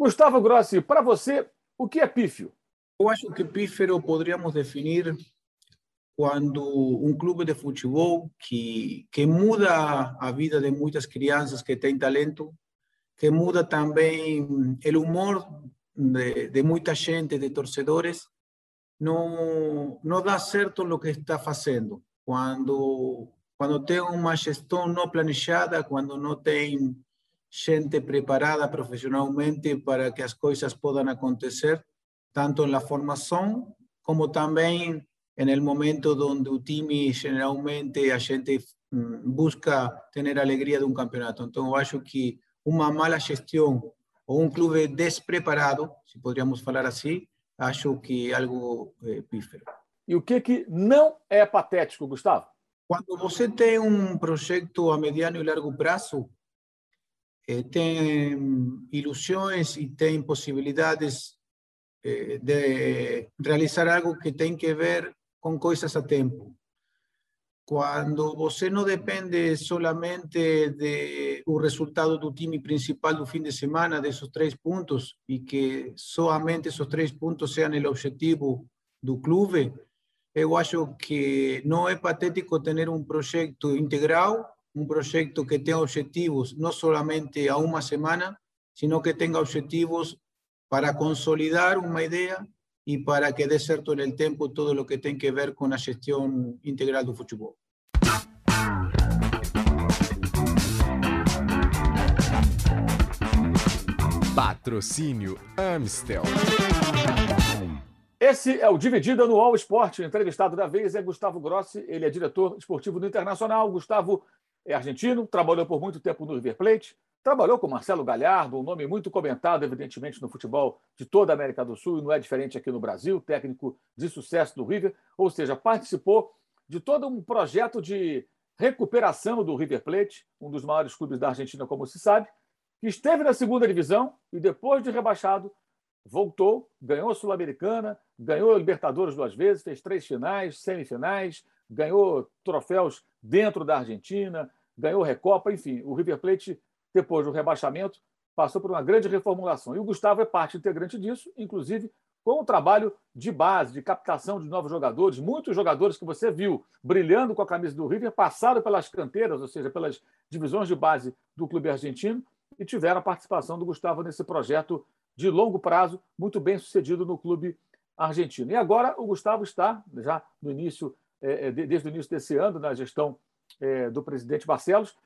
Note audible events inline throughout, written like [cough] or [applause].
Gustavo Grossi, para você, o que é pífio? Eu acho que pífero poderíamos definir quando um clube de futebol que, que muda a vida de muitas crianças que têm talento, que muda também o humor de, de muita gente, de torcedores, não, não dá certo o que está fazendo. Quando, quando tem uma gestão não planejada, quando não tem gente preparada profissionalmente para que as coisas possam acontecer, tanto na formação como também no momento onde o time geralmente a gente mm, busca ter alegria de um campeonato. Então, eu acho que uma mala gestão ou um clube despreparado, se poderíamos falar assim, acho que é algo é, pífero. E o que, que não é patético, Gustavo? Quando você tem um projeto a mediano e largo prazo, eh, tem ilusões e tem possibilidades eh, de realizar algo que tem que ver com coisas a tempo. Quando você não depende solamente do resultado do time principal do fim de semana, desses três pontos, e que somente esses três pontos sejam o objetivo do clube, eu acho que não é patético ter um projeto integral, um projeto que tenha objetivos não somente a uma semana, sino que tenha objetivos para consolidar uma ideia e para que dê certo no tempo todo o que tem que ver com a gestão integral do futebol. Patrocínio Amstel. Esse é o Dividida no All Sport. O entrevistado da vez é Gustavo Grossi. Ele é diretor esportivo do Internacional. Gustavo é argentino, trabalhou por muito tempo no River Plate, trabalhou com Marcelo Galhardo, um nome muito comentado, evidentemente, no futebol de toda a América do Sul, e não é diferente aqui no Brasil, técnico de sucesso do River, ou seja, participou de todo um projeto de recuperação do River Plate, um dos maiores clubes da Argentina, como se sabe, que esteve na segunda divisão e depois de rebaixado voltou, ganhou a Sul-Americana, ganhou a Libertadores duas vezes, fez três finais, semifinais, ganhou troféus dentro da Argentina, ganhou Recopa, enfim, o River Plate, depois do rebaixamento, passou por uma grande reformulação. E o Gustavo é parte integrante disso, inclusive com o trabalho de base, de captação de novos jogadores. Muitos jogadores que você viu brilhando com a camisa do River passaram pelas canteiras, ou seja, pelas divisões de base do clube argentino e tiveram a participação do Gustavo nesse projeto de longo prazo, muito bem sucedido no clube argentino. E agora o Gustavo está, já no início, desde o início desse ano, na gestão é, do presidente Barcelos,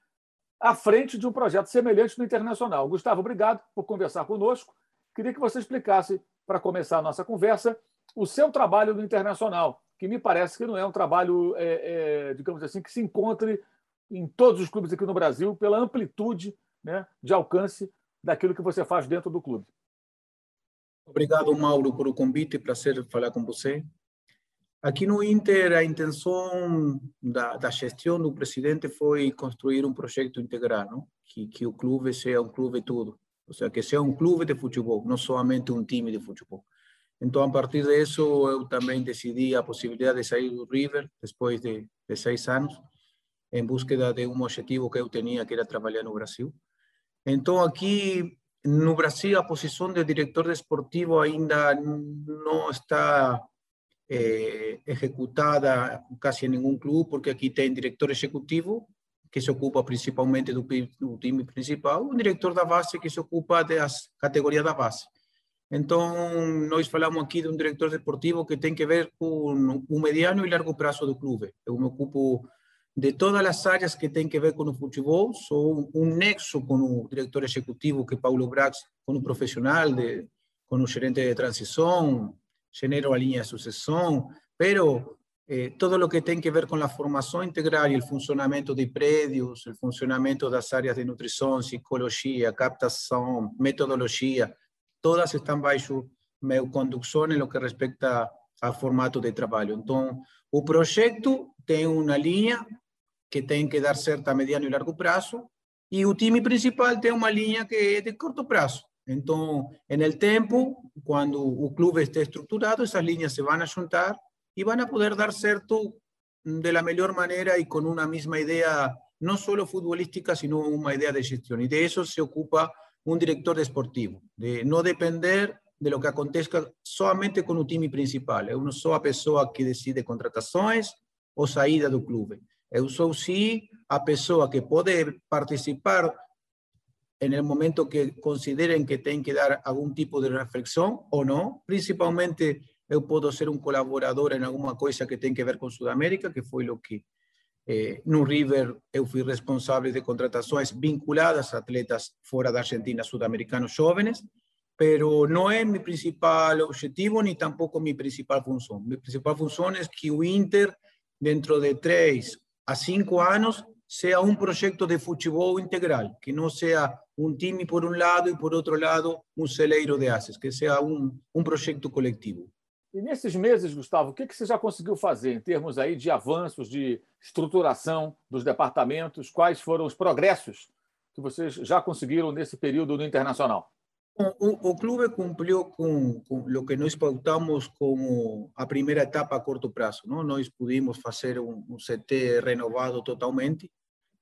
à frente de um projeto semelhante no Internacional. Gustavo, obrigado por conversar conosco. Queria que você explicasse, para começar a nossa conversa, o seu trabalho no Internacional, que me parece que não é um trabalho, é, é, digamos assim, que se encontre em todos os clubes aqui no Brasil pela amplitude né, de alcance daquilo que você faz dentro do clube. Obrigado, Mauro, por o convite. Prazer falar com você. Aqui no Inter, a intenção da, da gestão do presidente foi construir um projeto integral, não? Que, que o clube seja um clube tudo. Ou seja, que seja um clube de futebol, não somente um time de futebol. Então, a partir disso, eu também decidi a possibilidade de sair do River, depois de, de seis anos, em busca de um objetivo que eu tinha, que era trabalhar no Brasil. Então, aqui no Brasil, a posição de diretor desportivo ainda não está eh, executada quase em nenhum clube, porque aqui tem diretor executivo, que se ocupa principalmente do, do time principal, um diretor da base que se ocupa das categorias da base. Então, nós falamos aqui de um diretor desportivo que tem que ver com o mediano e largo prazo do clube. Eu me ocupo de todas as áreas que têm que ver com o futebol, sou um nexo com o diretor executivo, que é Paulo Brax, com o profissional, de, com o gerente de transição, genero a linha de sucessão, pero eh, todo o que tem que ver com a formação integral e o funcionamento de prédios, o funcionamento das áreas de nutrição, psicologia, captação, metodologia, todas estão baixo meu condução em lo que respeita a formato de trabalho. Então, o projeto tem uma linha que tem que dar certo a mediano e largo prazo, e o time principal tem uma linha que é de curto prazo. Então, no tempo, quando o clube estiver estruturado, essas linhas se vão a juntar e vão a poder dar certo de la melhor maneira e com uma mesma ideia, não só futebolística, sino uma ideia de gestão. E de isso se ocupa um diretor desportivo, de não depender de lo que aconteça somente com o time principal. Eu não sou a pessoa que decide contratações ou saída do clube. Eu sou sim a pessoa que pode participar en el momento que consideren que tienen que dar algún tipo de reflexión o no. Principalmente, yo puedo ser un colaborador en alguna cosa que tenga que ver con Sudamérica, que fue lo que eh, no River yo fui responsable de contrataciones vinculadas a atletas fuera de Argentina, sudamericanos jóvenes, pero no es mi principal objetivo ni tampoco mi principal función. Mi principal función es que o Inter, dentro de tres a cinco años, sea un proyecto de fútbol integral, que no sea un time por un lado y por otro lado un celeiro de ases, que sea um, um projeto coletivo. E nesses meses, Gustavo, o que, que você já conseguiu fazer em termos aí de avanços, de estruturação dos departamentos? Quais foram os progressos que vocês já conseguiram nesse período no Internacional? O, o clube cumpriu com, com o que nós pautamos como a primeira etapa a curto prazo. Não? Nós pudimos fazer um, um CT renovado totalmente,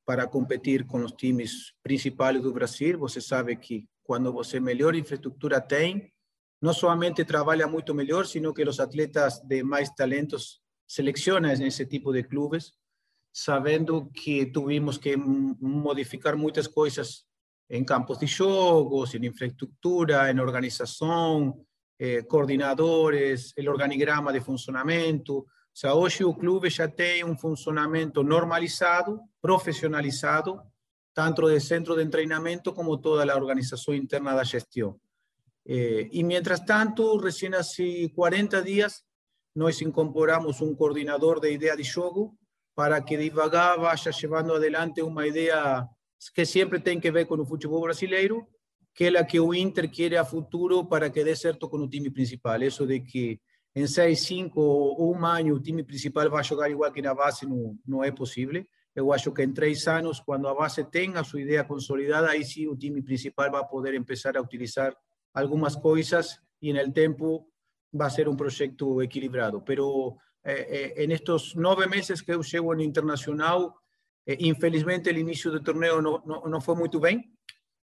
para competir com os times principais do Brasil. Você sabe que quando você melhor infraestrutura tem, não somente trabalha muito melhor, sino que os atletas de mais talentos selecionam nesse tipo de clubes, sabendo que tuvimos que modificar muitas coisas em campos de jogos, em infraestrutura, em organização, eh, coordenadores, o organigrama de funcionamento. O sea, hoje o clube já tem um funcionamento normalizado, profissionalizado, tanto de centro de treinamento como toda a organização interna da gestão. Eh, e, mientras tanto, recém hace 40 dias, nós incorporamos um coordenador de ideia de jogo para que devagar vaya levando adelante uma ideia que sempre tem que ver com o futebol brasileiro, que é a que o Inter quer a futuro para que dê certo com o time principal. Isso de que em seis, cinco ou um ano o time principal vai jogar igual que na base não, não é possível. Eu acho que em três anos, quando a base tem a sua ideia consolidada, aí sim o time principal vai poder começar a utilizar algumas coisas e no tempo vai ser um projeto equilibrado. Pero eh, eh, en estos nove meses que eu chego no internacional, eh, infelizmente o início do torneio não, não, não foi muito bem,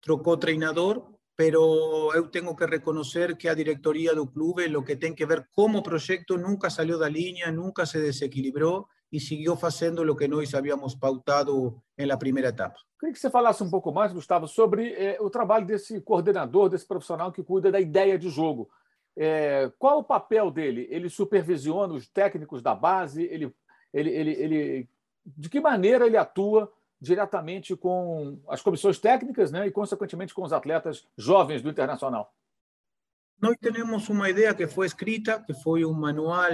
trocou treinador, pero eu tengo que reconocer que a diretoria do clube, lo que tem que ver como proyecto, nunca salió da linha, nunca se desequilibrou e seguiu fazendo o que nós havíamos pautado la primeira etapa. Queria que você falasse um pouco mais, Gustavo, sobre eh, o trabalho desse coordenador, desse profissional que cuida da ideia de jogo. Eh, qual o papel dele? Ele supervisiona os técnicos da base? Ele, ele, ele, ele, de que maneira ele atua diretamente com as comissões técnicas né, e, consequentemente, com os atletas jovens do Internacional? Nós temos uma ideia que foi escrita, que foi um manual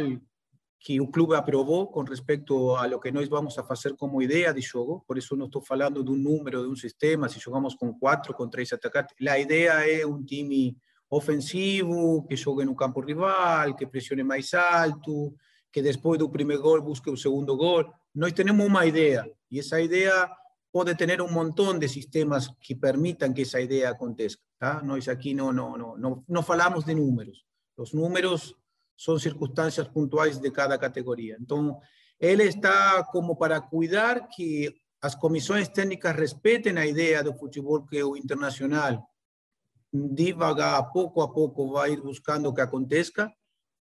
que o clube aprovou com respeito a lo que nós vamos a fazer como ideia de jogo. Por isso, não estou falando de um número, de um sistema, se jogamos com quatro, com três atacantes. A ideia é um time ofensivo, que jogue no campo rival, que pressione mais alto, que depois do primeiro gol busque o segundo gol. Nós temos uma ideia y esa idea puede tener un montón de sistemas que permitan que esa idea acontezca. ¿tá? Nosotros aquí no, no, no, no, no falamos de números. Los números son circunstancias puntuales de cada categoría. Entonces, él está como para cuidar que las comisiones técnicas respeten la idea del fútbol que o internacional divaga poco a poco va a ir buscando que acontezca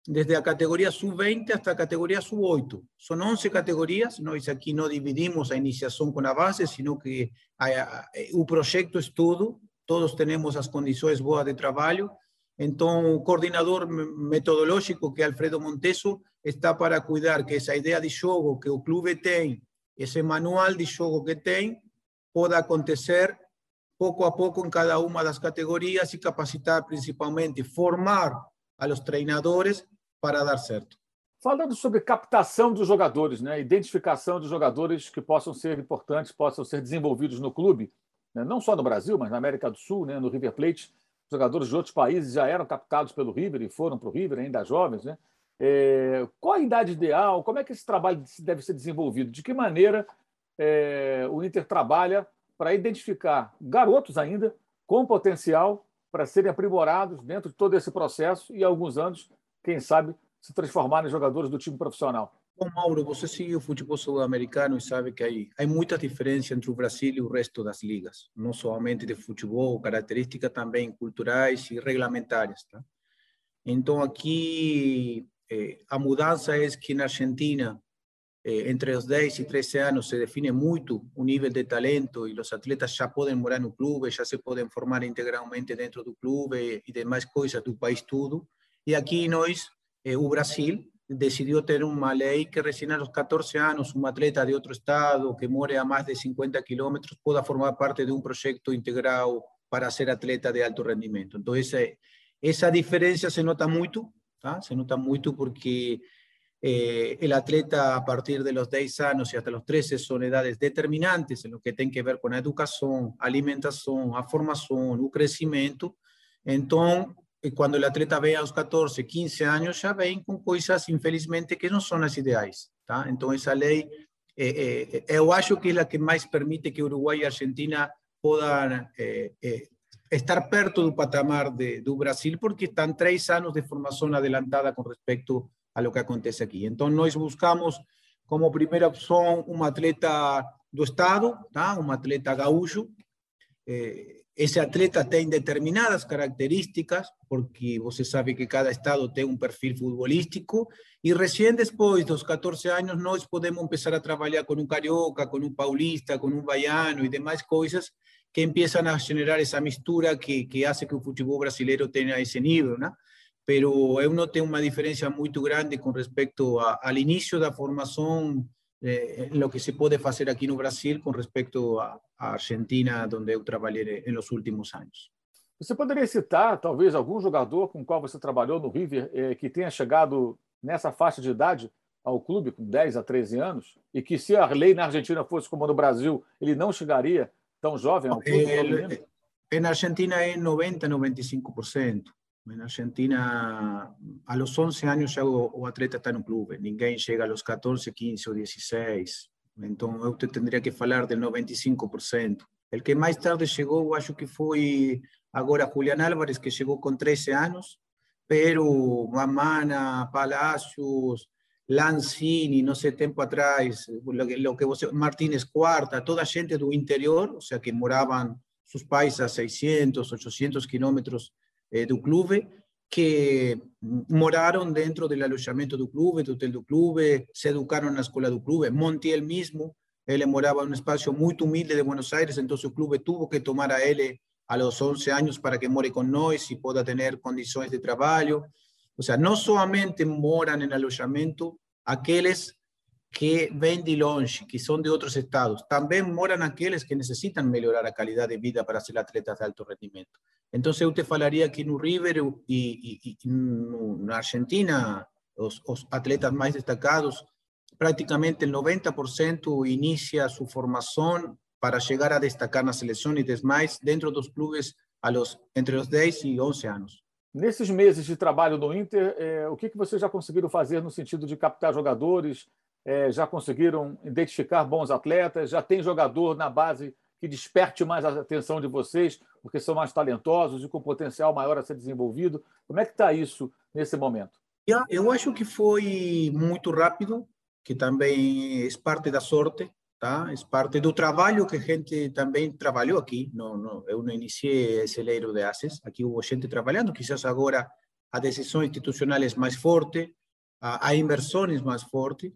desde a categoría sub-20 hasta a categoría sub-8. Son 11 categorías, nós aqui não dividimos a iniciação com a base, sino que a, a, o projeto é tudo, todos temos as condições boas de trabalho, então o coordenador metodológico, que é Alfredo Monteso, está para cuidar que essa ideia de jogo que o clube tem, esse manual de jogo que tem, possa acontecer pouco a pouco em cada uma das categorias e capacitar principalmente, formar a los treinadores para dar certo. Falando sobre captação dos jogadores, né? identificação de jogadores que possam ser importantes, possam ser desenvolvidos no clube, né? não só no Brasil, mas na América do Sul, né? no River Plate. Jogadores de outros países já eram captados pelo River e foram para o River, ainda jovens. Né? É... qual a idade ideal? Como é que esse trabalho deve ser desenvolvido? De que maneira é... o Inter trabalha para identificar garotos ainda com potencial para serem aprimorados dentro de todo esse processo e, alguns anos, quem sabe, se transformarem em jogadores do time profissional? Bom, Mauro, você sigue o futebol sul-americano e sabe que hay, hay muita diferença entre o Brasil e o resto das ligas, não somente de futebol, características também culturais e regulamentárias. Tá? Então, aqui eh, a mudança é que na Argentina, eh, entre os 10 e 13 anos, se define muito o nível de talento e os atletas já podem morar no clube, já se podem formar integralmente dentro do clube e demais coisas do país todo. E aqui nós, eh, o Brasil, decidió tener una ley que recién a los 14 años un atleta de otro estado que muere a más de 50 kilómetros pueda formar parte de un proyecto integrado para ser atleta de alto rendimiento. Entonces, eh, esa diferencia se nota mucho, se nota mucho porque eh, el atleta a partir de los 10 años y hasta los 13 son edades determinantes en lo que tiene que ver con la educación, alimentación, a formación, el crecimiento. Entonces, cuando el atleta ve a los 14, 15 años, ya ven con cosas, infelizmente, que no son las ideales. ¿tá? Entonces, esa ley, eh, eh, yo acho que es la que más permite que Uruguay y Argentina puedan eh, eh, estar perto del patamar de, de Brasil, porque están tres años de formación adelantada con respecto a lo que acontece aquí. Entonces, nós buscamos como primera opción un atleta do Estado, tá? un atleta gaúcho, eh, ese atleta tem determinadas características, porque você sabe que cada estado tem um perfil futbolístico, e recém depois dos 14 anos nós podemos começar a trabalhar com um carioca, com um paulista, com um baiano e demais coisas que empiezan a generar essa mistura que, que hace que o futebol brasileiro tenha esse nível, né? Pero eu não tenho uma diferença muito grande com respeito a, ao início da formação eh, lo que se puede hacer aquí en Brasil con respecto a, a Argentina, onde eu trabalhei nos últimos anos. Você poderia citar, talvez, algum jogador com o qual você trabalhou no River eh, que tenha chegado nessa faixa de idade ao clube, com 10 a 13 anos, e que se a lei na Argentina fosse como no Brasil, ele não chegaria tão jovem ao clube? Ele, na Argentina é 90, 95%. En Argentina, a los 11 años ya o, atleta está en un club, ninguém llega a los 14, 15 o 16. Entonces, usted tendría que hablar del 95%. El que más tarde llegó, acho que fue ahora Julián Álvarez, que llegó con 13 años, pero Mamana, Palacios, Lanzini, no sé, tiempo atrás, lo que, lo que Martínez Cuarta, toda gente del interior, o sea, que moraban sus países a 600, 800 kilómetros eh, clube que moraram dentro do alojamento do clube, do hotel do clube, se educaram na escola do clube. Montiel mesmo, ele morava em um espaço muito humilde de Buenos Aires, então o clube teve que tomar a ele a los 11 anos para que more com nós e possa ter condições de trabalho. Ou seja, não somente moram em alojamento aqueles que vêm de longe, que são de outros estados, também moram aqueles que necessitam melhorar a qualidade de vida para ser atletas de alto rendimento. Entonces usted falaría que en River y, en Argentina, los, atletas más destacados, prácticamente el 90% inicia su formación para llegar a destacar la selección y demás dentro de los clubes los, entre los 10 y 11 anos. Nesses meses de trabalho no Inter, eh, o que, que vocês já conseguiram fazer no sentido de captar jogadores? Eh, já conseguiram identificar bons atletas? Já tem jogador na base que desperte mais a atenção de vocês, porque são mais talentosos e com potencial maior a ser desenvolvido? Como é que está isso nesse momento? Eu acho que foi muito rápido, que também é parte da sorte, tá? É parte do trabalho que a gente também trabalhou aqui. Não, não, eu não iniciei esse leiro de ases, aqui houve gente trabalhando, quizás agora a decisão institucional é mais forte, a, a inversões mais forte,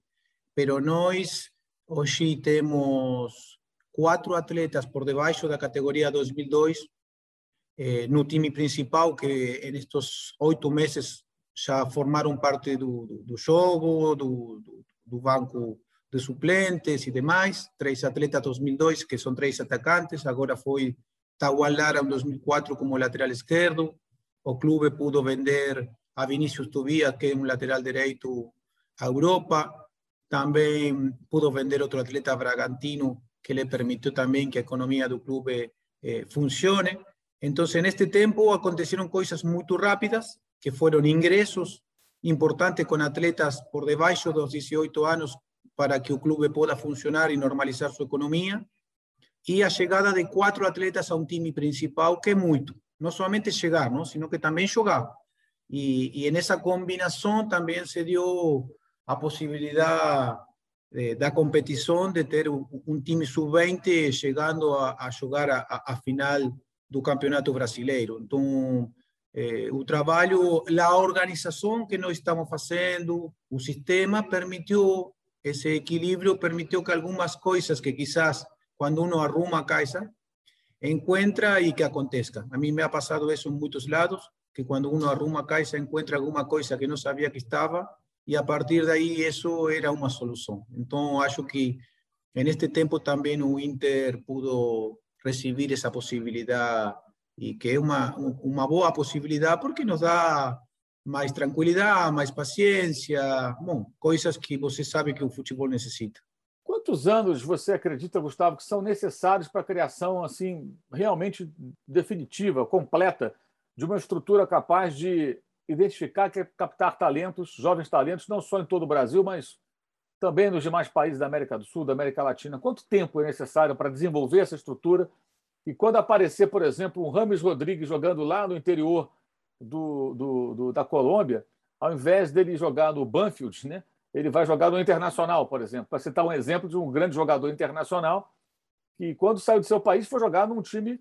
pero nós hoje temos cuatro atletas por debaixo da categoría 2002 eh, no time principal que en estos oito meses já formaram parte do, do, do jogo, do, do, do, banco de suplentes e demais. Três atletas 2002, que são três atacantes. Agora foi Tauan Lara em 2004 como lateral esquerdo. O clube pudo vender a Vinícius Tobias, que é um lateral direito, à Europa. Também pudo vender outro atleta Bragantino, que le permitió también que la economía del club eh, funcione. Entonces, en este tiempo acontecieron cosas muy rápidas, que fueron ingresos importantes con atletas por debajo de los 18 años para que el club pueda funcionar y normalizar su economía, y la llegada de cuatro atletas a un time principal, que es mucho. No solamente llegar, ¿no? sino que también jugar. Y, y en esa combinación también se dio a possibilidade de, da competição de ter um, um time sub-20 chegando a, a a, a, final do Campeonato Brasileiro. Então, eh, o trabalho, a organização que nós estamos fazendo, o sistema permitiu esse equilíbrio, permitiu que algumas coisas que quizás quando uno arruma a casa, encuentra y que acontezca. A mí me ha pasado eso en muchos lados, que cuando uno arruma a casa encuentra alguna cosa que no sabía que estaba y a partir de ahí eso era una solución. Entonces, acho que en este tiempo también un Inter pudo recibir esa posibilidad y que es una, una boa posibilidad porque nos da más tranquilidad, más paciencia, bom, coisas que você sabe que o futebol necessita. Quantos anos você acredita, Gustavo, que são necessários para a criação assim realmente definitiva, completa, de uma estrutura capaz de identificar, captar talentos, jovens talentos, não só em todo o Brasil, mas também nos demais países da América do Sul, da América Latina? Quanto tempo é necessário para desenvolver essa estrutura? E quando aparecer, por exemplo, um Rames Rodrigues jogando lá no interior do, do, do da Colômbia, ao invés dele jogar no Banfield, né? ele vai jogar no Internacional, por exemplo, para citar um exemplo de um grande jogador internacional que, quando saiu do seu país, foi jogar num time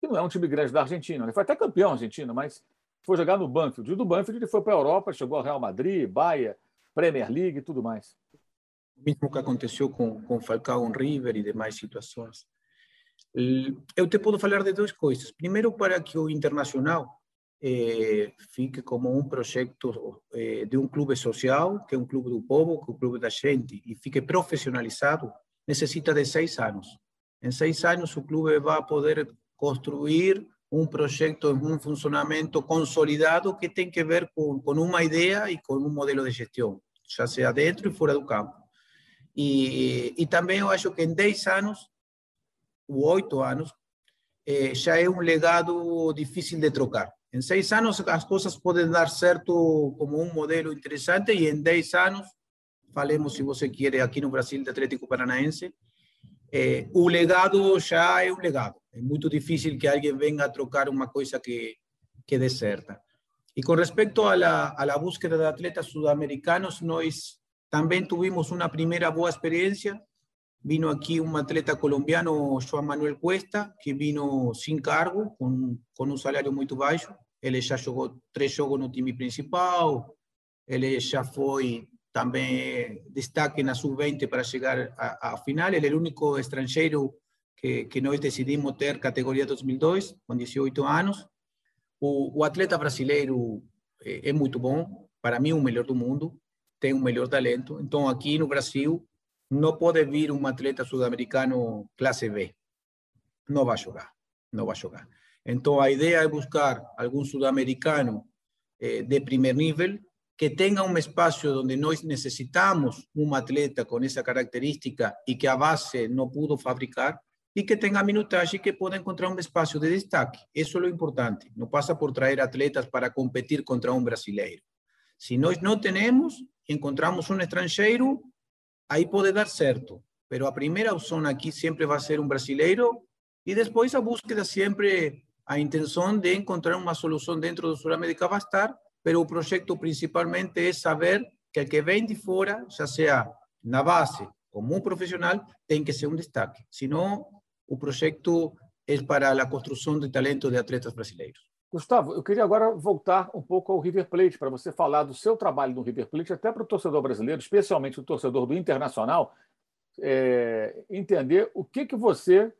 que não é um time grande da Argentina. Ele foi até campeão argentino, mas foi jogar no Banfield. E do Banfield ele foi para a Europa, chegou ao Real Madrid, Bahia, Premier League e tudo mais. O mesmo que aconteceu com, com Falcao River e demais situações. Eu te posso falar de duas coisas. Primeiro, para que o Internacional eh, fique como um projeto eh, de um clube social, que é um clube do povo, que é um clube da gente, e fique profissionalizado, necessita de seis anos. Em seis anos, o clube vai poder construir um projeto, um funcionamento consolidado que tem que ver com, com uma ideia e com um modelo de gestão, já seja dentro e fora do campo. E, e também eu acho que em 10 anos, ou 8 anos, eh, já é um legado difícil de trocar. Em seis anos as coisas podem dar certo como um modelo interessante e em dez anos, falemos se você quer aqui no Brasil de Atlético Paranaense, eh, o legado já é um legado. É muito difícil que alguém venha a trocar uma coisa que, que dê certa. E com respeito à la, a la búsqueda de atletas sudamericanos, nós também tivemos uma primeira boa experiência. Vino aqui um atleta colombiano, João Manuel Cuesta, que vino sem cargo, com, com um salário muito baixo. Ele já jogou três jogos no time principal, ele já foi também destaque na sub-20 para chegar à final. Ele é o único estrangeiro que, que nós decidimos ter categoria 2002, com 18 anos. O, o atleta brasileiro é, é, muito bom, para mim, o melhor do mundo, tem o melhor talento. Então, aqui no Brasil, não pode vir um atleta sul-americano classe B. Não vai jogar, não vai jogar. Entonces, la idea es buscar algún sudamericano eh, de primer nivel que tenga un espacio donde nos necesitamos un atleta con esa característica y que a base no pudo fabricar y que tenga minutaje y que pueda encontrar un espacio de destaque. Eso es lo importante. No pasa por traer atletas para competir contra un brasileiro. Si no no tenemos, encontramos un extranjero, ahí puede dar cierto. Pero a primera opción aquí siempre va a ser un brasileiro y después a búsqueda siempre a intenção de encontrar uma solução dentro do Sul-América vai estar, mas o projeto principalmente é saber que o que vem de fora, já seja na base como um profissional, tem que ser um destaque. Senão, o projeto é para a construção de talento de atletas brasileiros. Gustavo, eu queria agora voltar um pouco ao River Plate, para você falar do seu trabalho no River Plate, até para o torcedor brasileiro, especialmente o torcedor do Internacional, é, entender o que, que você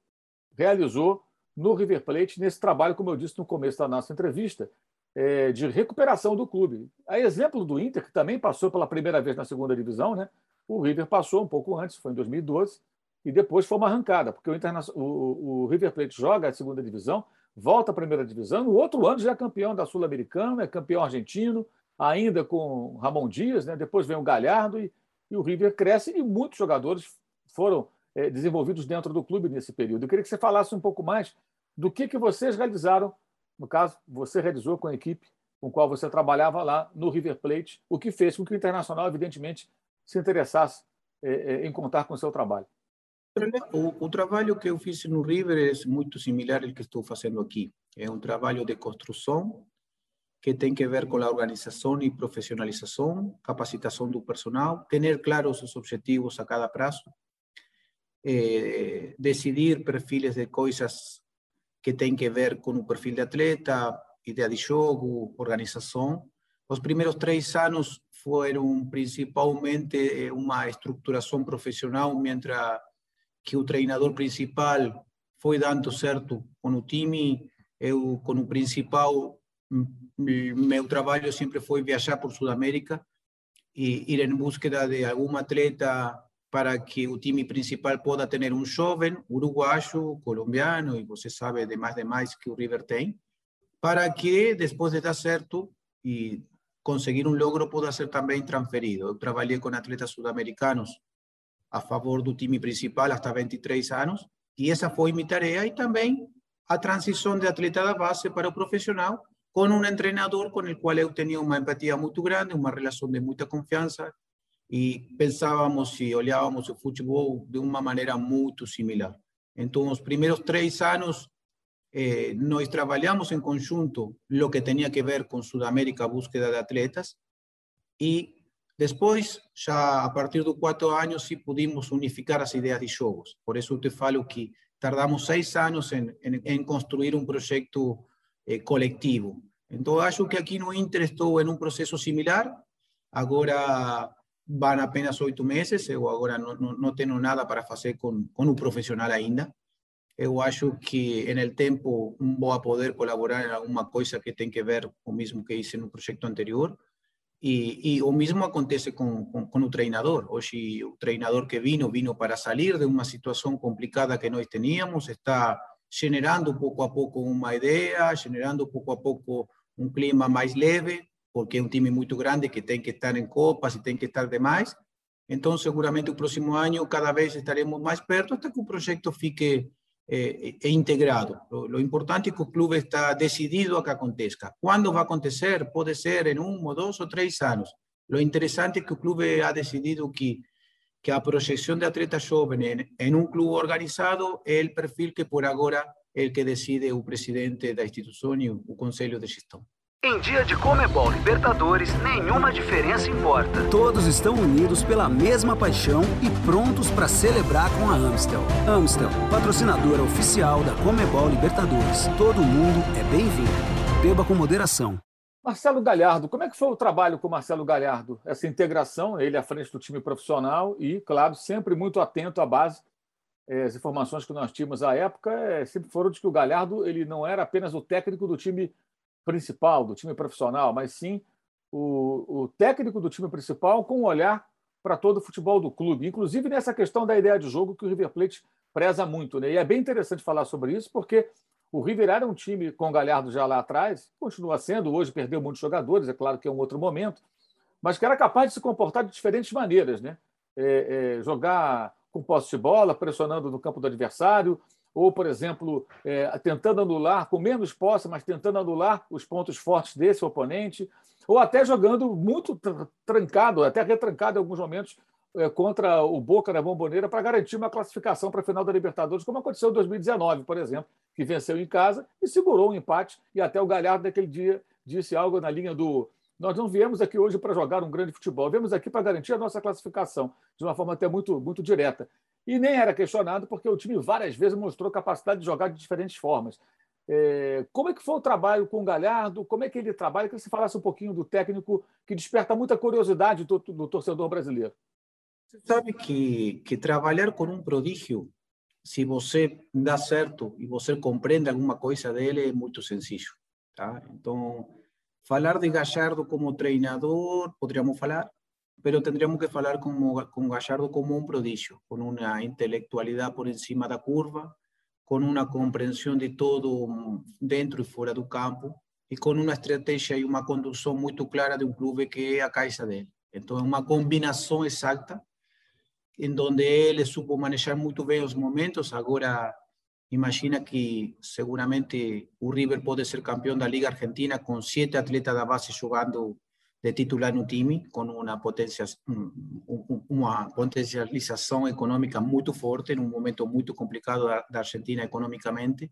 realizou no River Plate nesse trabalho, como eu disse no começo da nossa entrevista, é, de recuperação do clube. A exemplo do Inter, que também passou pela primeira vez na segunda divisão, né? o River passou um pouco antes, foi em 2012, e depois foi uma arrancada, porque o, o, o River Plate joga a segunda divisão, volta à primeira divisão, no outro ano já é campeão da Sul-Americana, é campeão argentino, ainda com Ramon Dias, né? depois vem o Galhardo e, e o River cresce e muitos jogadores foram é, desenvolvidos dentro do clube nesse período. Eu queria que você falasse um pouco mais do que, que vocês realizaram, no caso, você realizou com a equipe com a qual você trabalhava lá no River Plate, o que fez com que o Internacional, evidentemente, se interessasse é, em contar com o seu trabalho. O, o, trabalho que eu fiz no River é muito similar ao que estou fazendo aqui. É um trabalho de construção que tem que ver com a organização e profissionalização, capacitação do personal, ter claros os objetivos a cada prazo, eh, decidir perfiles de coisas que têm que ver com o perfil de atleta, ideia de jogo, organização. Os primeiros três anos foram principalmente uma estruturação profissional, mientras que o treinador principal foi dando certo com o time, eu com o principal, meu trabalho sempre foi viajar por Sudamérica e ir em busca de algum atleta para que o time principal possa ter um jovem uruguaio, colombiano, e você sabe demais demais que o River tem, para que depois de dar certo e conseguir um logro possa ser também transferido. Eu trabalhei com atletas sudamericanos a favor do time principal hasta 23 anos, e essa foi minha tarefa, e também a transição de atleta da base para o profissional, com um treinador com o qual eu tinha uma empatia muito grande, uma relação de muita confiança, e pensávamos e olhávamos o futebol de uma maneira muito similar. Então, os primeiros três anos, eh, nós trabalhamos em conjunto o que tinha que ver com Sudamérica, búsqueda de atletas, e depois, já a partir dos quatro anos, sim pudimos unificar as ideias de jogos. Por isso, eu te falo que tardamos seis anos em, em, em construir um projeto eh, coletivo. Então, acho que aqui no Inter estou em um processo similar. Agora, van apenas oito meses, eu agora não, não, não tenho nada para fazer com, com o profissional ainda. Eu acho que, no tempo, vou poder colaborar em alguma coisa que tem que ver com o mesmo que hice no projeto anterior. E, e o mesmo acontece com, com, com, o treinador. Hoje, o treinador que vino, vino para sair de uma situação complicada que nós teníamos, está generando pouco a pouco uma ideia, generando pouco a pouco um clima mais leve, porque é um time muito grande que tem que estar em copas e tem que estar demais. Então, seguramente, o próximo ano, cada vez estaremos mais perto até que o projeto fique eh, integrado. Lo, lo, importante é que o clube está decidido a que aconteça. Quando vai acontecer? Pode ser em um, ou dois ou três anos. Lo interessante é que o clube ha decidido que que a projeção de atletas jovens em, em um clube organizado é o perfil que por agora é o que decide o presidente da instituição e o conselho de gestão. Em dia de Comebol Libertadores, nenhuma diferença importa. Todos estão unidos pela mesma paixão e prontos para celebrar com a Amstel. Amstel, patrocinadora oficial da Comebol Libertadores. Todo mundo é bem-vindo. Beba com moderação. Marcelo Galhardo, como é que foi o trabalho com o Marcelo Galhardo? Essa integração, ele à frente do time profissional e, claro, sempre muito atento à base. É, as informações que nós tínhamos à época é, sempre foram de que o Galhardo ele não era apenas o técnico do time principal, do time profissional, mas sim o, o técnico do time principal com um olhar para todo o futebol do clube, inclusive nessa questão da ideia de jogo que o River Plate preza muito. Né? E é bem interessante falar sobre isso, porque o River era um time com o Galhardo já lá atrás, continua sendo, hoje perdeu muitos jogadores, é claro que é um outro momento, mas que era capaz de se comportar de diferentes maneiras. Né? É, é, jogar com posse de bola, pressionando no campo do adversário, ou, por exemplo, é, tentando anular, com menos posse, mas tentando anular os pontos fortes desse oponente, ou até jogando muito trancado, até retrancado em alguns momentos, é, contra o Boca na Bomboneira para garantir uma classificação para a final da Libertadores, como aconteceu em 2019, por exemplo, que venceu em casa e segurou um empate, e até o Galhardo naquele dia disse algo na linha do nós não viemos aqui hoje para jogar um grande futebol, viemos aqui para garantir a nossa classificação, de uma forma até muito, muito direta. E nem era questionado, porque o time várias vezes mostrou capacidade de jogar de diferentes formas. É, como é que foi o trabalho com o Galhardo? Como é que ele trabalha? Que você falasse um pouquinho do técnico que desperta muita curiosidade do, do torcedor brasileiro. Você sabe que, que trabalhar com um prodígio, se você dá certo e você compreende alguma coisa dele, é muito sencillo. Tá? Então, falar de Gallardo como treinador, poderíamos falar, pero tendríamos que falar como, con Gallardo como un prodigio, con una intelectualidad por encima da curva, con una comprensión de todo dentro e fora do campo, e com uma estratégia e uma condução muito clara de um clube que é a caixa dele. Então, é uma combinação exata, em onde ele supo manejar muito bem os momentos. Agora, imagina que seguramente River pode ser campeão da Liga Argentina com sete atletas da base jogando de titular no time, com uma, potência, uma potencialização econômica muito forte, num momento muito complicado da, Argentina economicamente.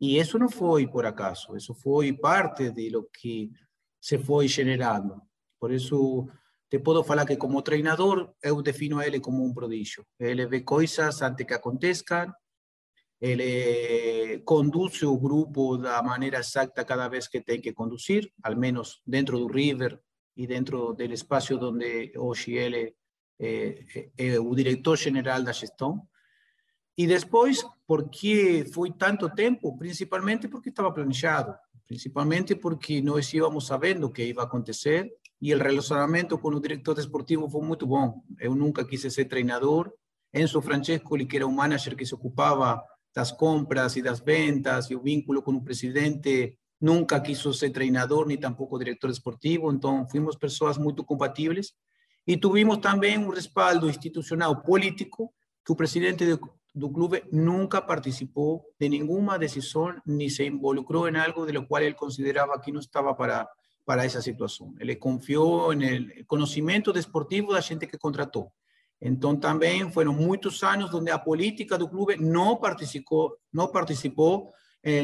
E isso não foi por acaso, isso foi parte de lo que se foi generando. Por isso, te posso falar que como treinador, eu defino ele como um prodígio. Ele vê coisas antes que aconteçam, ele conduz o grupo da maneira exata cada vez que tem que conduzir, al menos dentro do River e dentro do espaço onde hoje ele é, é o diretor-geral da gestão. E depois, por que foi tanto tempo? Principalmente porque estava planejado, principalmente porque nós íamos sabendo o que ia acontecer e o relacionamento com o diretor esportivo foi muito bom. Eu nunca quis ser treinador. Enzo Francescoli, que era o manager que se ocupava das compras e das ventas e o vínculo com o presidente, nunca quiso ser treinador nem tampouco diretor esportivo, então fomos pessoas muito compatíveis e tivemos também um respaldo institucional político que o presidente do clube nunca participou de nenhuma decisão nem se involucrou em algo de lo qual ele considerava que não estava para para essa situação. Ele confiou no conhecimento desportivo da gente que contratou. Então também foram muitos anos onde a política do clube não participou, não participou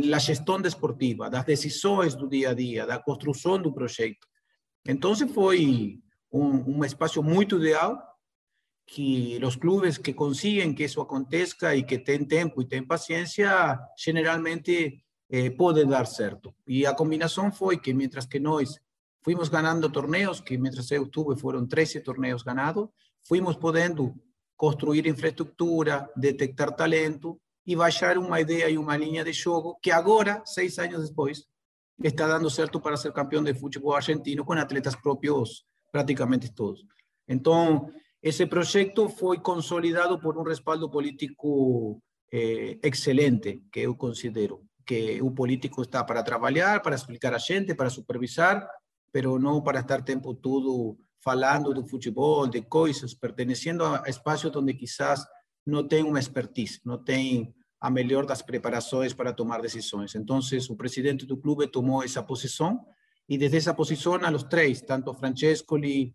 na gestão desportiva, das decisões do dia a dia, da construção do projeto. Então foi um, um espaço muito ideal que os clubes que conseguem que isso aconteça e que têm tempo e têm paciência, generalmente eh, pode dar certo. E a combinação foi que, mientras que nós fomos ganhando torneios, que mientras eu tuve foram 13 torneios ganados, fomos podendo construir infraestrutura, detectar talento e baixar uma ideia e uma linha de jogo que agora, seis anos depois, está dando certo para ser campeão de futebol argentino com atletas próprios praticamente todos. Então, esse projeto foi consolidado por um respaldo político eh, excelente, que eu considero que o político está para trabalhar, para explicar a gente, para supervisar, pero não para estar tempo todo falando do futebol, de coisas, pertenecendo a espaços onde quizás não tem uma expertise, não tem a melhor das preparações para tomar decisões. Então, o presidente do clube tomou essa posição e desde essa posição, a los três, tanto Francescoli,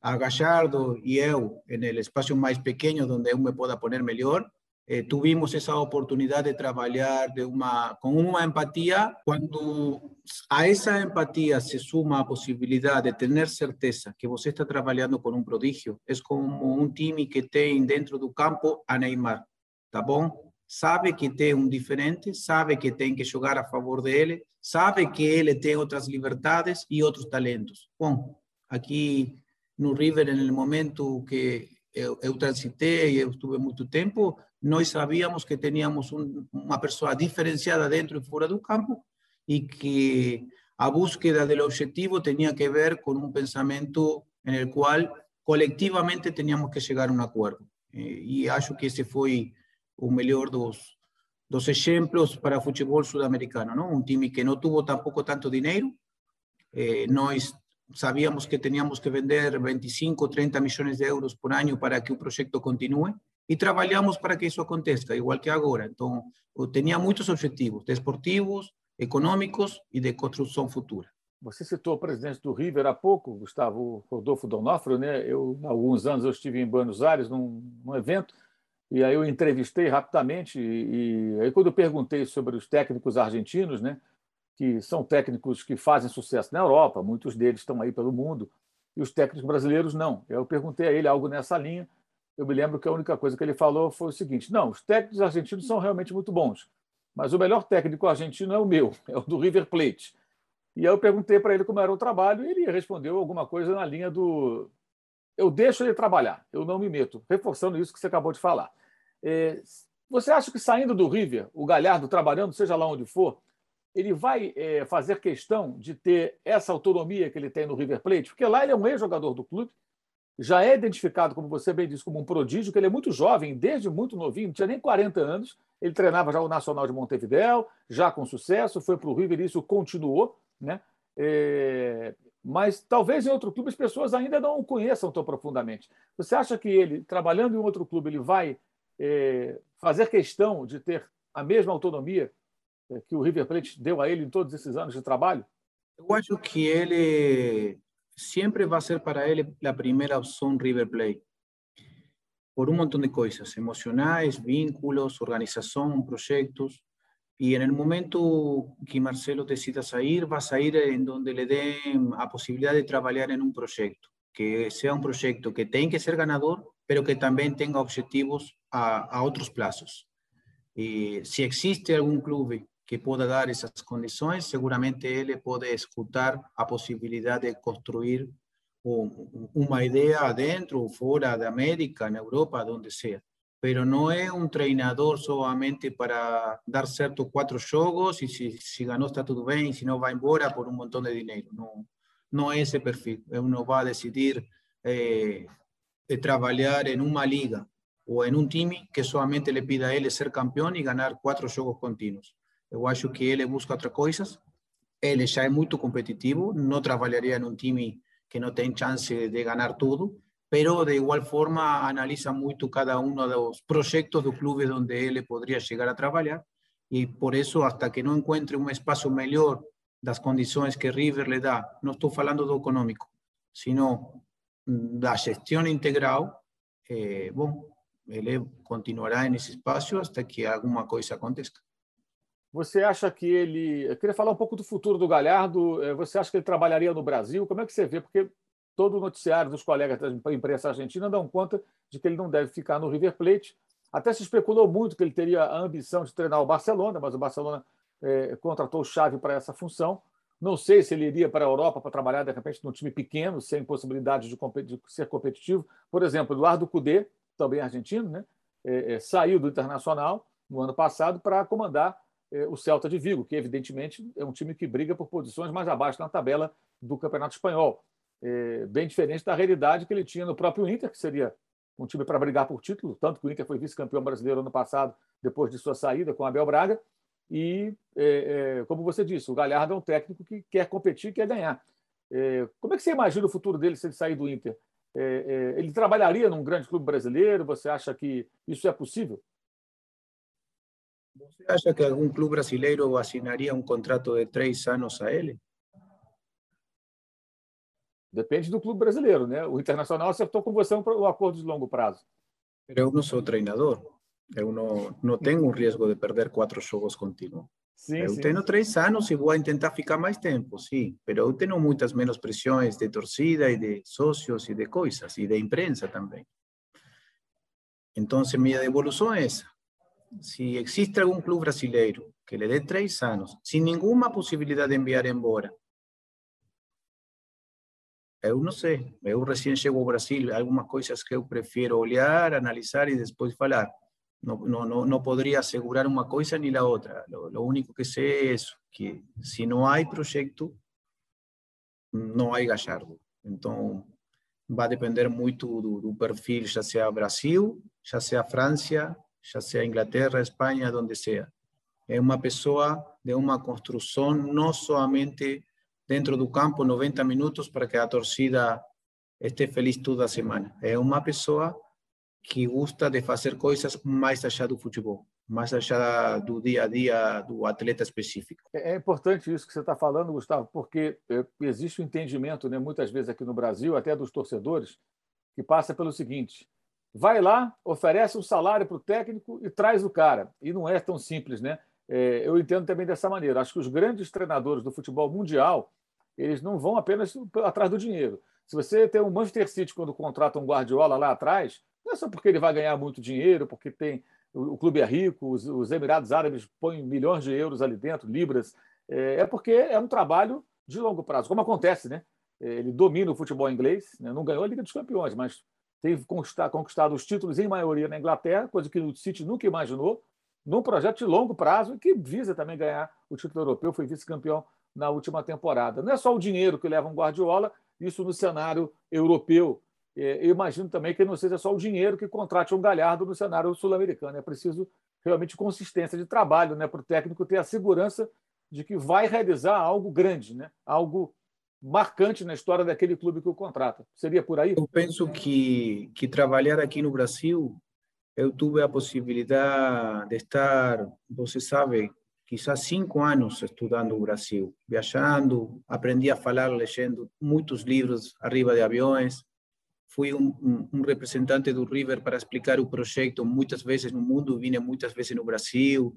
a Gallardo e eu, no espaço mais pequeno, onde eu me possa poner melhor, eh, tuvimos essa oportunidade de trabalhar de uma, com uma empatia. Quando a essa empatia se suma a possibilidade de ter certeza que você está trabalhando com um prodígio, é como um time que tem dentro do campo a Neymar, tá bom? Sabe que tem um diferente, sabe que tem que jogar a favor dele, sabe que ele tem outras liberdades e outros talentos. Bom, aqui no River, no momento que eu, eu transitei, eu estuve muito tempo, nós sabíamos que teníamos um, uma pessoa diferenciada dentro e fora do campo e que a búsqueda do objetivo tinha que ver com um pensamento no qual colectivamente teníamos que chegar a um acordo. E acho que esse foi o melhor dos, dos exemplos para o futebol sul-americano, não? Um time que não teve tampouco tanto dinheiro, eh, nós sabíamos que teníamos que vender 25, 30 milhões de euros por ano para que o projeto continue e trabalhamos para que isso aconteça, igual que agora. Então, eu tinha muitos objetivos, desportivos, econômicos e de construção futura. Você citou o presidente do River há pouco, Gustavo Rodolfo Donofrio, né? Eu, há alguns anos, eu estive em Buenos Aires num, num evento e aí eu entrevistei rapidamente e, e aí quando eu perguntei sobre os técnicos argentinos, né? Que são técnicos que fazem sucesso na Europa, muitos deles estão aí pelo mundo, e os técnicos brasileiros não. Eu perguntei a ele algo nessa linha eu me lembro que a única coisa que ele falou foi o seguinte: não, os técnicos argentinos são realmente muito bons, mas o melhor técnico argentino é o meu, [laughs] é o do River Plate. E aí eu perguntei para ele como era o trabalho e ele respondeu alguma coisa na linha do eu deixo ele trabalhar, eu não me meto, reforçando isso que você acabou de falar. É, você acha que saindo do River, o Galhardo trabalhando, seja lá onde for, ele vai é, fazer questão de ter essa autonomia que ele tem no River Plate? Porque lá ele é um ex-jogador do clube, já é identificado, como você bem disse, como um prodígio, que ele é muito jovem, desde muito novinho, não tinha nem 40 anos, ele treinava já o Nacional de Montevideo, já com sucesso, foi para o River e isso continuou, né? É... mas talvez em outro clube as pessoas ainda não o conheçam tão profundamente. Você acha que ele, trabalhando em outro clube, ele vai é, fazer questão de ter a mesma autonomia é, que o River Plate deu a ele em todos esses anos de trabalho? Eu acho que ele siempre va a ser para él la primera opción River Plate. Por un montón de cosas, emocionales, vínculos, organización, proyectos. Y en el momento que Marcelo decida salir, va a sair en donde le den la posibilidad de trabajar en un proyecto, que sea un proyecto que tenga que ser ganador, pero que también tenga objetivos a, a otros plazos. Y si existe algún club que pueda dar esas condiciones, seguramente él puede escuchar la posibilidad de construir una idea adentro o fuera de América, en Europa, donde sea pero no es un treinador solamente para dar ciertos cuatro juegos y si, si ganó está todo bien y si no va embora por un montón de dinero. No, no es ese perfil. Uno va a decidir eh, de trabajar en una liga o en un time que solamente le pida a él ser campeón y ganar cuatro juegos continuos. Yo acho que él busca otras cosas. Él ya es muy competitivo, no trabajaría en un time que no tiene chance de ganar todo pero de igual forma analiza mucho cada uno de los proyectos de clubes donde él podría llegar a trabajar y por eso hasta que no encuentre un espacio mejor las condiciones que River le da, no estoy hablando de económico, sino la gestión integral, eh, bueno, él continuará en ese espacio hasta que alguma coisa aconteça. Você acha que ele. Eu queria falar um pouco do futuro do Galhardo. Eh, você acha que ele trabalharia no Brasil? Como é que você vê? Porque todo o noticiário dos colegas da imprensa argentina dão conta de que ele não deve ficar no River Plate. Até se especulou muito que ele teria a ambição de treinar o Barcelona, mas o Barcelona é, contratou o Xavi para essa função. Não sei se ele iria para a Europa para trabalhar, de repente, num time pequeno, sem possibilidade de, de ser competitivo. Por exemplo, Eduardo Cudê, também argentino, né? É, é, saiu do Internacional no ano passado para comandar o Celta de Vigo, que evidentemente é um time que briga por posições mais abaixo na tabela do Campeonato Espanhol é, bem diferente da realidade que ele tinha no próprio Inter, que seria um time para brigar por título, tanto que o Inter foi vice-campeão brasileiro ano passado, depois de sua saída com Abel Braga. E, é, é, como você disse, o Galhardo é um técnico que quer competir, quer ganhar. É, como é que você imagina o futuro dele se ele sair do Inter? É, é, ele trabalharia num grande clube brasileiro? Você acha que isso é possível? Você acha que algum clube brasileiro assinaria um contrato de três anos a ele? Depende do clube brasileiro, né? O Internacional acertou com você um, um acordo de longo prazo. Eu não sou treinador. Eu não, não tenho o risco de perder quatro jogos contínuos. Sim, eu sim. tenho três anos e vou tentar ficar mais tempo, sim. Mas eu tenho muitas menos pressões de torcida e de sócios e de coisas, e de imprensa também. Então, minha devolução é essa. Se existe algum clube brasileiro que lhe dê três anos, sem nenhuma possibilidade de enviar embora, eu não sei. Eu recém chego Brasil, algumas coisas que eu prefiro olhar, analisar e depois falar. Não, não, não poderia assegurar uma coisa nem a outra. O único que sei é isso, que se não há projeto, não há Gallardo. Então, vai depender muito do, perfil, já seja Brasil, já seja França, já seja Inglaterra, Espanha, onde seja. É uma pessoa de uma construção não somente dentro do campo 90 minutos para que a torcida esté feliz toda a semana. É uma pessoa que gosta de fazer coisas mais allá do futebol, mais allá do dia a dia do atleta específico. É, é importante isso que você está falando, Gustavo, porque é, existe o um entendimento, né, muitas vezes aqui no Brasil, até dos torcedores, que passa pelo seguinte: vai lá, oferece um salário para o técnico e traz o cara. E não é tão simples, né? É, eu entendo também dessa maneira. Acho que os grandes treinadores do futebol mundial eles não vão apenas atrás do dinheiro. Se você tem um Manchester City quando contrata um Guardiola lá atrás, não é só porque ele vai ganhar muito dinheiro, porque tem o clube é rico, os, os Emirados Árabes põem milhões de euros ali dentro, libras, é, é porque é um trabalho de longo prazo, como acontece, né? Ele domina o futebol inglês, né? não ganhou a Liga dos Campeões, mas conquistado, conquistado os títulos em maioria na Inglaterra, coisa que o City nunca imaginou, num projeto de longo prazo que visa também ganhar o título europeu, foi vice-campeão na última temporada. Não é só o dinheiro que leva um Guardiola, isso no cenário europeu. É, eu imagino também que não seja só o dinheiro que contrate um Galhardo no cenário sul-americano. É preciso realmente consistência de trabalho né, para o técnico ter a segurança de que vai realizar algo grande, né? algo marcante na história daquele clube que o contrata. Seria por aí? Eu penso que, que trabalhar aqui no Brasil, eu tive a possibilidade de estar, você sabe, quizás cinco anos estudando o Brasil, viajando, aprendi a falar leyendo muitos livros arriba de aviões, fui um, um, um, representante do River para explicar o projeto muitas vezes no mundo, vim muitas vezes no Brasil,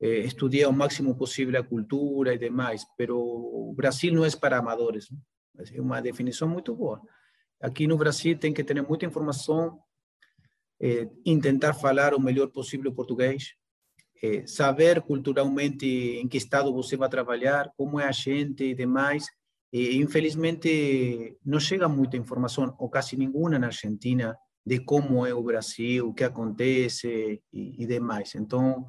eh, estudiar o máximo possível a cultura e demais, pero o Brasil não é para amadores. É uma definição muito boa. Aqui no Brasil tem que ter muita informação, eh, tentar falar o melhor possível português, eh, saber culturalmente em que estado você vai trabalhar, como é a gente e demais. E, infelizmente, não chega muita informação, ou quase nenhuma na Argentina, de como é o Brasil, o que acontece e, e demais. Então,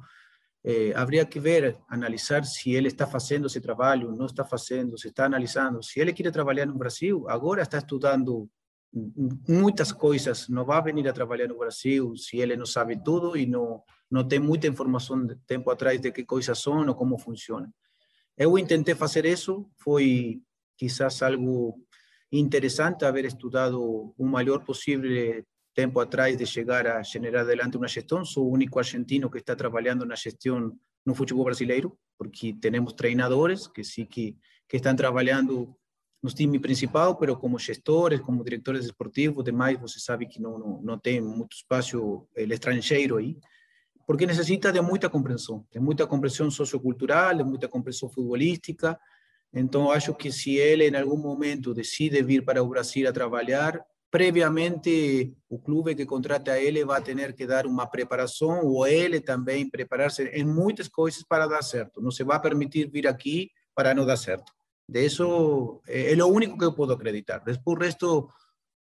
eh, habría que ver, analizar se ele está fazendo esse trabalho, não está fazendo, se está analisando. Se ele quer trabalhar no Brasil, agora está estudando muitas coisas, não vai vir a trabalhar no Brasil se ele não sabe tudo e não, não tem muita informação de tempo atrás de que coisas são ou como funcionam. Eu tentei fazer isso, foi quizás algo interessante haber estudado o maior possível tempo atrás de chegar a generar adelante uma gestão. Sou o único argentino que está trabalhando na gestão no futebol brasileiro, porque temos treinadores que sí que, que estão trabalhando no time principal, pero como gestores, como diretores esportivos, demais, você sabe que não, não, não tem muito espaço estrangeiro aí, porque necessita de muita compreensão, de muita compreensão sociocultural, de muita compreensão futebolística. Então, acho que se ele em algum momento decide vir para o Brasil a trabalhar, previamente o clube que contrata a ele vai ter que dar uma preparação, ou ele também preparar-se em muitas coisas para dar certo. Não se vai permitir vir aqui para não dar certo. De eso eh, es lo único que puedo acreditar. Después el resto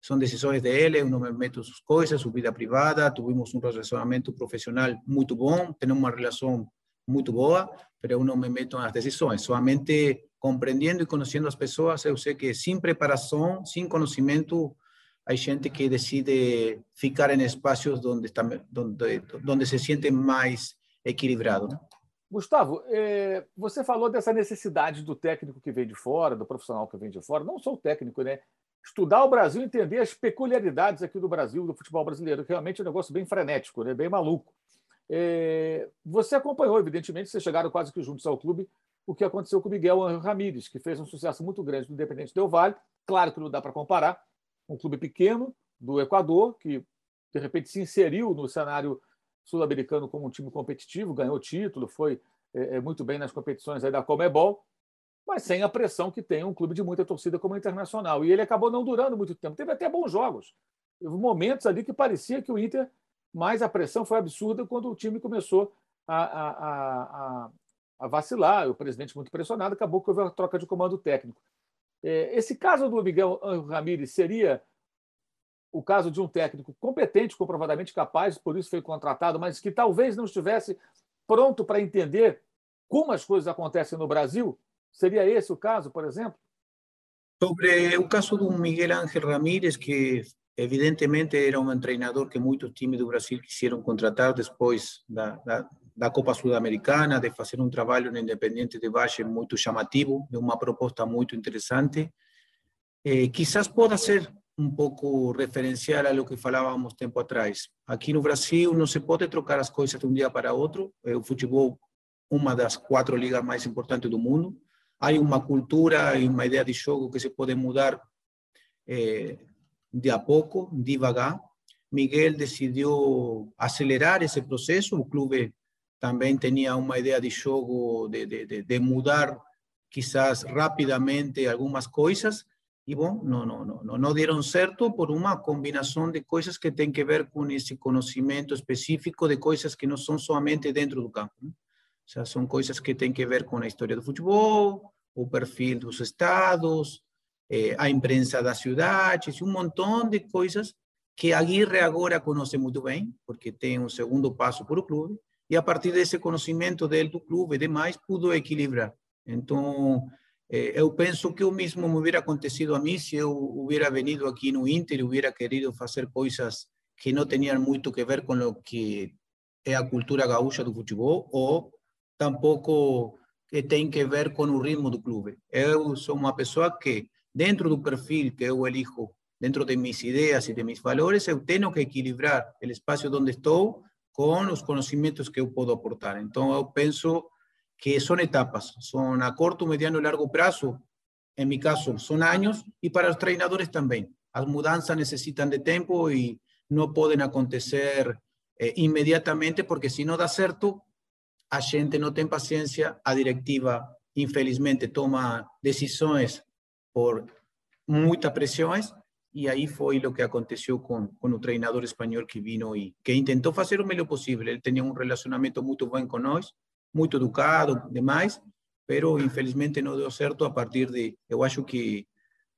son decisiones de él, uno me meto sus cosas, su vida privada, tuvimos un relacionamiento profesional muy bueno, tenemos una relación muy buena, pero uno me meto en las decisiones. Solamente comprendiendo y conociendo a las personas, yo sé que sin preparación, sin conocimiento, hay gente que decide ficar en espacios donde, está, donde, donde se siente más equilibrado. Gustavo, é, você falou dessa necessidade do técnico que vem de fora, do profissional que vem de fora, não só o técnico, né? Estudar o Brasil, entender as peculiaridades aqui do Brasil, do futebol brasileiro, que realmente é um negócio bem frenético, né? bem maluco. É, você acompanhou, evidentemente, vocês chegaram quase que juntos ao clube, o que aconteceu com o Miguel Ramírez, que fez um sucesso muito grande no Independente Del Vale. Claro que não dá para comparar, um clube pequeno do Equador, que de repente se inseriu no cenário sul-americano como um time competitivo, ganhou título, foi é, é, muito bem nas competições aí da Comebol, mas sem a pressão que tem um clube de muita torcida como o Internacional. E ele acabou não durando muito tempo. Teve até bons jogos. Teve momentos ali que parecia que o Inter, mas a pressão foi absurda quando o time começou a, a, a, a vacilar. O presidente muito pressionado, acabou que houve a troca de comando técnico. É, esse caso do Miguel Ramírez seria o caso de um técnico competente, comprovadamente capaz, por isso foi contratado, mas que talvez não estivesse pronto para entender como as coisas acontecem no Brasil? Seria esse o caso, por exemplo? Sobre o caso do Miguel Ángel Ramírez, que evidentemente era um treinador que muitos times do Brasil quiseram contratar depois da, da, da Copa Sul-Americana, de fazer um trabalho no Independente de Valle muito chamativo, de uma proposta muito interessante. Eh, quizás possa ser um pouco referencial a lo que falávamos tempo atrás. Aqui no Brasil não se pode trocar as coisas de um dia para outro. O futebol, uma das quatro ligas mais importantes do mundo. Há uma cultura e uma ideia de jogo que se pode mudar eh, de a pouco, devagar. Miguel decidiu acelerar esse processo. O clube também tinha uma ideia de jogo de, de, de mudar, quizás rapidamente, algumas coisas bueno, no, no, no, no, no dieron certo por una combinación de cosas que tienen que ver con ese conocimiento específico de cosas que no son solamente dentro del campo. ¿no? O sea, son cosas que tienen que ver con la historia del fútbol, o perfil de los estados, eh, a imprensa das ciudades, un montón de cosas que Aguirre ahora conoce muy bien, porque tiene un segundo paso por el club, y a partir de ese conocimiento del club y demás, pudo equilibrar. Entonces, eh, eu penso que o mesmo me hubiera acontecido a mí se eu hubiera venido aquí no Inter e hubiera querido hacer cosas que no tenían mucho que ver con lo que é a cultura gaúcha do futebol ou tampouco que tem que ver com o ritmo do clube. Eu sou uma pessoa que, dentro do perfil que eu elijo, dentro de mis ideias e de mis valores, eu tenho que equilibrar o espaço onde estou com os conhecimentos que eu posso aportar. Então, eu penso que son etapas, son a corto, mediano y largo plazo. En mi caso, son años y para los treinadores también. Las mudanzas necesitan de tiempo y no pueden acontecer eh, inmediatamente porque si no da cierto, a gente não tem paciência, a diretiva, infelizmente, toma decisões por muitas pressões, e aí foi o que aconteceu com, com o treinador espanhol que vino e que tentou fazer o melhor possível. Ele tinha um relacionamento muito bom com nós, muito educado, demais, pero infelizmente não deu certo a partir de, eu acho que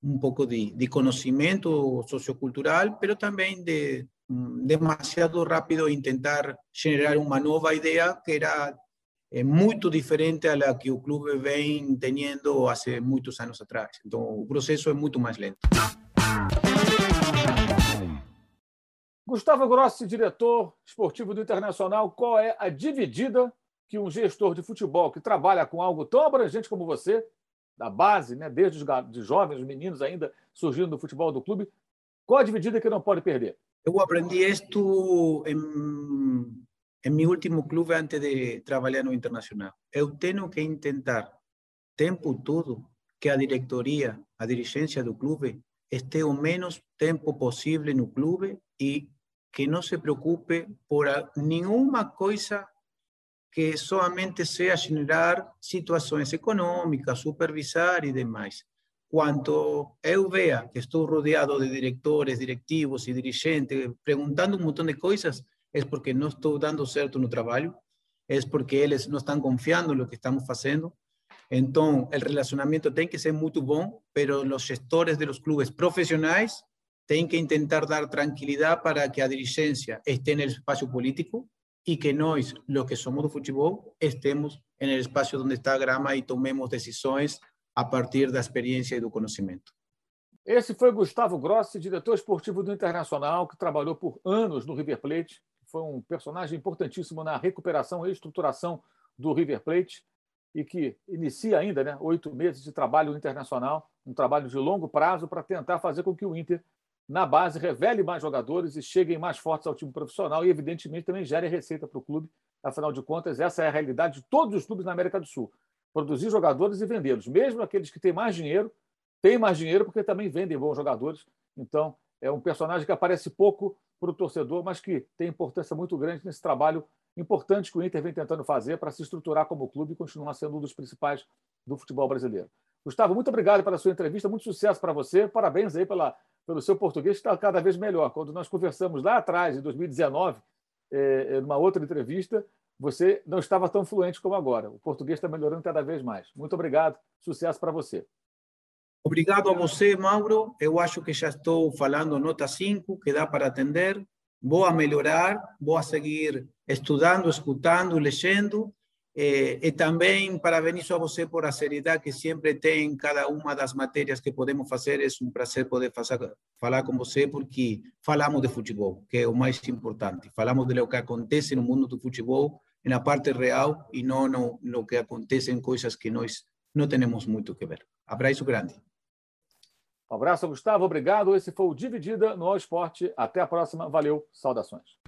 um pouco de, de conhecimento sociocultural, pero também de mm, demasiado rápido intentar generar uma nova ideia que era é muito diferente la que o clube vem tendo há muitos anos atrás. Então, o processo é muito mais lento. Gustavo Grossi, diretor esportivo do Internacional, qual é a dividida que um gestor de futebol que trabalha com algo tão abrangente como você, da base, né, desde os de jovens, os meninos ainda surgindo no futebol do clube, qual a dividida que não pode perder? Eu aprendi isto em, em meu último clube antes de trabalhar no Internacional. Eu tenho que tentar, tempo todo, que a diretoria, a dirigência do clube, esté o menos tempo possível no clube e que não se preocupe por nenhuma coisa que somente sea generar situações econômicas, supervisar e demais. Quanto eu vea que estou rodeado de diretores, directivos e dirigentes perguntando um montão de coisas, é porque não estou dando certo no trabalho, é porque eles não estão confiando no que estamos fazendo. Então, o relacionamento tem que ser muito bom, pero os gestores de los clubes profissionais têm que tentar dar tranquilidade para que a dirigência esteja no espaço político y que nós, los que somos do futebol, estemos en el espacio donde está a grama y tomemos decisiones a partir da experiência e do conhecimento. Esse foi Gustavo Grossi, diretor esportivo do Internacional, que trabalhou por anos no River Plate. Foi um personagem importantíssimo na recuperação e estruturação do River Plate e que inicia ainda né, oito meses de trabalho internacional, um trabalho de longo prazo para tentar fazer com que o Inter na base, revele mais jogadores e cheguem mais fortes ao time profissional e, evidentemente, também gere receita para o clube. Afinal de contas, essa é a realidade de todos os clubes na América do Sul. Produzir jogadores e vendê-los. Mesmo aqueles que têm mais dinheiro, têm mais dinheiro porque também vendem bons jogadores. Então, é um personagem que aparece pouco para o torcedor, mas que tem importância muito grande nesse trabalho importante que o Inter vem tentando fazer para se estruturar como clube e continuar sendo um dos principais do futebol brasileiro. Gustavo, muito obrigado pela sua entrevista, muito sucesso para você, parabéns aí pela pelo seu português está cada vez melhor. Quando nós conversamos lá atrás, em 2019, é, numa outra entrevista, você não estava tão fluente como agora. O português está melhorando cada vez mais. Muito obrigado. Sucesso para você. Obrigado a você, Mauro. Eu acho que já estou falando nota 5, que dá para atender. Vou a melhorar, vou a seguir estudando, escutando, lendo Eh, e também parabenizo a você por a seriedade que sempre tem em cada uma das matérias que podemos fazer. É um prazer poder fazer, falar com você, porque falamos de futebol, que é o mais importante. Falamos de lo que acontece no mundo do futebol, na parte real, e não no, no que acontece em coisas que nós não temos muito que ver. Abraço grande. Um abraço, Gustavo. Obrigado. Esse foi o Dividida no All Esporte. Até a próxima. Valeu. Saudações.